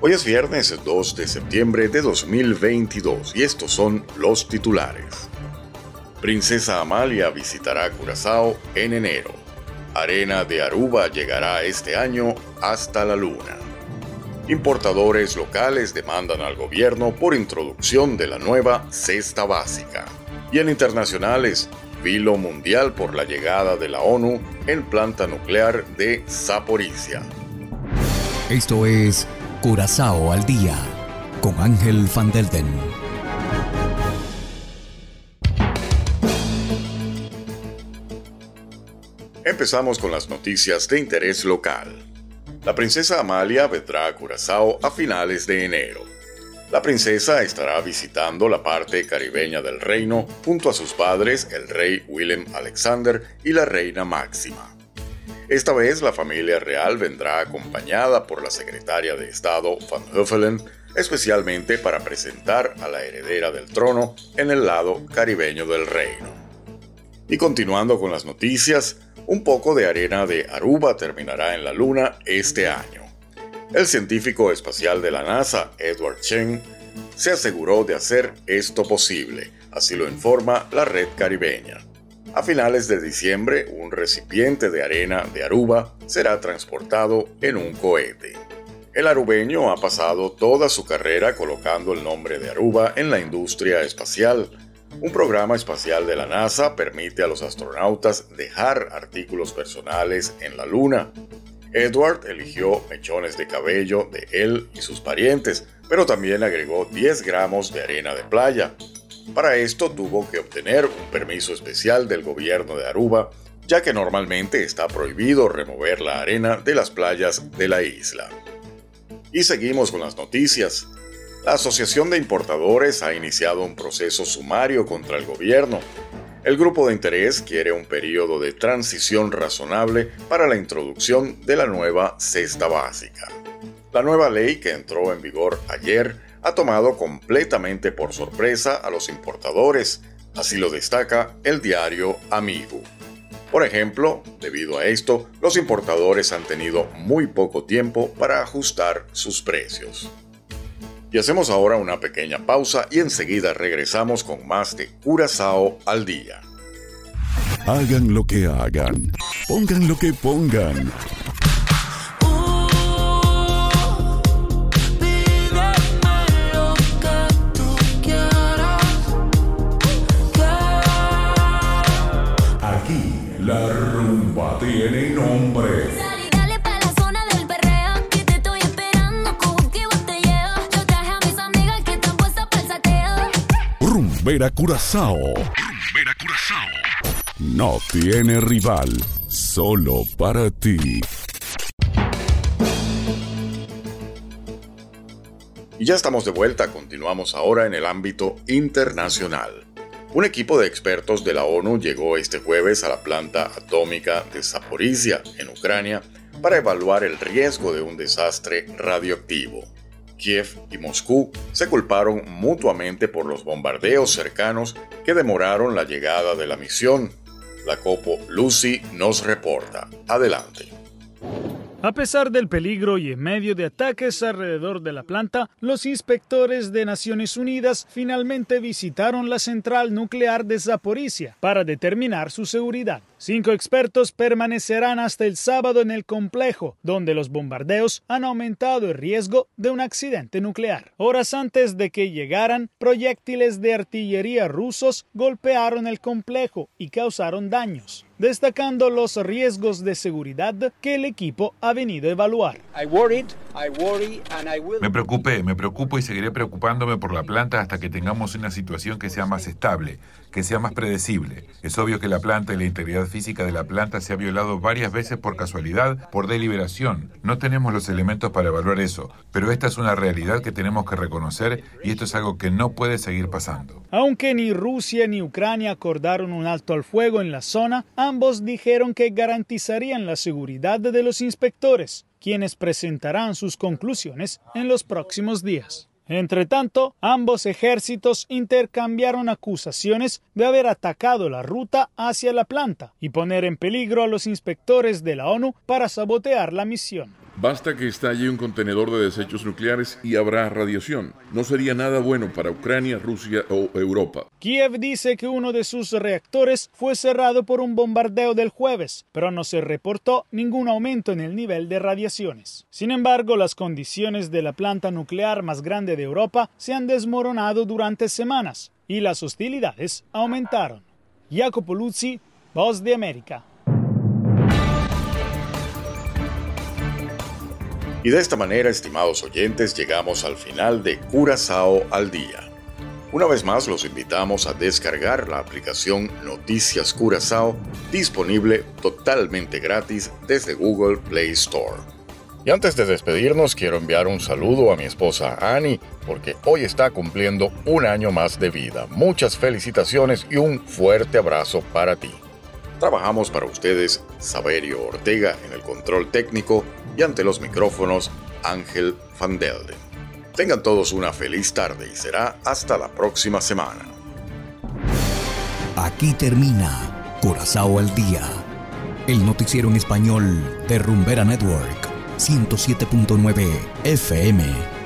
Hoy es viernes 2 de septiembre de 2022 y estos son los titulares. Princesa Amalia visitará Curazao en enero. Arena de Aruba llegará este año hasta la luna. Importadores locales demandan al gobierno por introducción de la nueva cesta básica. Y en internacionales, vilo mundial por la llegada de la ONU en planta nuclear de Zaporizhia. Esto es Curazao al día con Ángel Van Delden. Empezamos con las noticias de interés local. La princesa Amalia vendrá a Curazao a finales de enero. La princesa estará visitando la parte caribeña del reino junto a sus padres, el rey Willem Alexander y la reina Máxima. Esta vez la familia real vendrá acompañada por la secretaria de Estado Van Huffelen, especialmente para presentar a la heredera del trono en el lado caribeño del reino. Y continuando con las noticias, un poco de arena de Aruba terminará en la Luna este año. El científico espacial de la NASA, Edward Chen, se aseguró de hacer esto posible, así lo informa la red caribeña. A finales de diciembre, un recipiente de arena de Aruba será transportado en un cohete. El arubeño ha pasado toda su carrera colocando el nombre de Aruba en la industria espacial. Un programa espacial de la NASA permite a los astronautas dejar artículos personales en la Luna. Edward eligió mechones de cabello de él y sus parientes, pero también agregó 10 gramos de arena de playa, para esto tuvo que obtener un permiso especial del gobierno de Aruba, ya que normalmente está prohibido remover la arena de las playas de la isla. Y seguimos con las noticias. La Asociación de Importadores ha iniciado un proceso sumario contra el gobierno. El grupo de interés quiere un periodo de transición razonable para la introducción de la nueva cesta básica. La nueva ley que entró en vigor ayer ha tomado completamente por sorpresa a los importadores, así lo destaca el diario Amigo. Por ejemplo, debido a esto, los importadores han tenido muy poco tiempo para ajustar sus precios. Y hacemos ahora una pequeña pausa y enseguida regresamos con más de Curazao al día. Hagan lo que hagan, pongan lo que pongan. El sateo. Rumbera Curazao. Rumbera Curazao. No tiene rival, solo para ti. Y ya estamos de vuelta, continuamos ahora en el ámbito internacional. Un equipo de expertos de la ONU llegó este jueves a la planta atómica de Zaporizhia, en Ucrania, para evaluar el riesgo de un desastre radioactivo. Kiev y Moscú se culparon mutuamente por los bombardeos cercanos que demoraron la llegada de la misión. La Copo Lucy nos reporta. Adelante. A pesar del peligro y en medio de ataques alrededor de la planta, los inspectores de Naciones Unidas finalmente visitaron la central nuclear de Zaporizhia para determinar su seguridad. Cinco expertos permanecerán hasta el sábado en el complejo, donde los bombardeos han aumentado el riesgo de un accidente nuclear. Horas antes de que llegaran, proyectiles de artillería rusos golpearon el complejo y causaron daños destacando los riesgos de seguridad que el equipo ha venido a evaluar. Me preocupé, me preocupo y seguiré preocupándome por la planta hasta que tengamos una situación que sea más estable, que sea más predecible. Es obvio que la planta y la integridad física de la planta se ha violado varias veces por casualidad, por deliberación. No tenemos los elementos para evaluar eso, pero esta es una realidad que tenemos que reconocer y esto es algo que no puede seguir pasando. Aunque ni Rusia ni Ucrania acordaron un alto al fuego en la zona, ambos dijeron que garantizarían la seguridad de los inspectores, quienes presentarán sus conclusiones en los próximos días. Entre tanto, ambos ejércitos intercambiaron acusaciones de haber atacado la ruta hacia la planta y poner en peligro a los inspectores de la ONU para sabotear la misión. Basta que estalle un contenedor de desechos nucleares y habrá radiación. No sería nada bueno para Ucrania, Rusia o Europa. Kiev dice que uno de sus reactores fue cerrado por un bombardeo del jueves, pero no se reportó ningún aumento en el nivel de radiaciones. Sin embargo, las condiciones de la planta nuclear más grande de Europa se han desmoronado durante semanas y las hostilidades aumentaron. Jacopo Luzzi, Voz de América. Y de esta manera, estimados oyentes, llegamos al final de Curazao al Día. Una vez más, los invitamos a descargar la aplicación Noticias Curazao, disponible totalmente gratis desde Google Play Store. Y antes de despedirnos, quiero enviar un saludo a mi esposa Annie, porque hoy está cumpliendo un año más de vida. Muchas felicitaciones y un fuerte abrazo para ti. Trabajamos para ustedes Saberio Ortega en el control técnico y ante los micrófonos Ángel Van. Tengan todos una feliz tarde y será hasta la próxima semana. Aquí termina Curazao al Día, el noticiero en español de Rumbera Network, 107.9 FM.